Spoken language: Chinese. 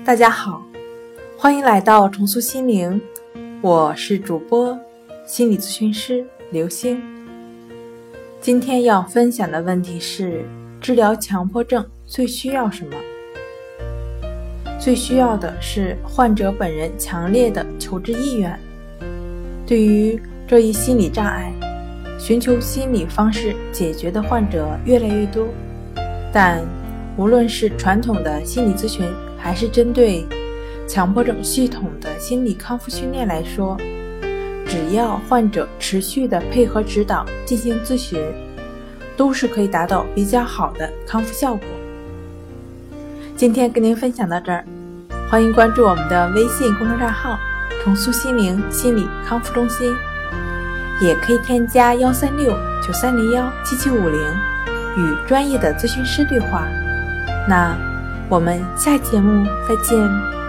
大家好，欢迎来到重塑心灵，我是主播心理咨询师刘星。今天要分享的问题是：治疗强迫症最需要什么？最需要的是患者本人强烈的求治意愿。对于这一心理障碍，寻求心理方式解决的患者越来越多，但无论是传统的心理咨询，还是针对强迫症系统的心理康复训练来说，只要患者持续的配合指导进行咨询，都是可以达到比较好的康复效果。今天跟您分享到这儿，欢迎关注我们的微信公众账号“重塑心灵心理康复中心”，也可以添加幺三六九三零幺七七五零与专业的咨询师对话。那我们下节目再见。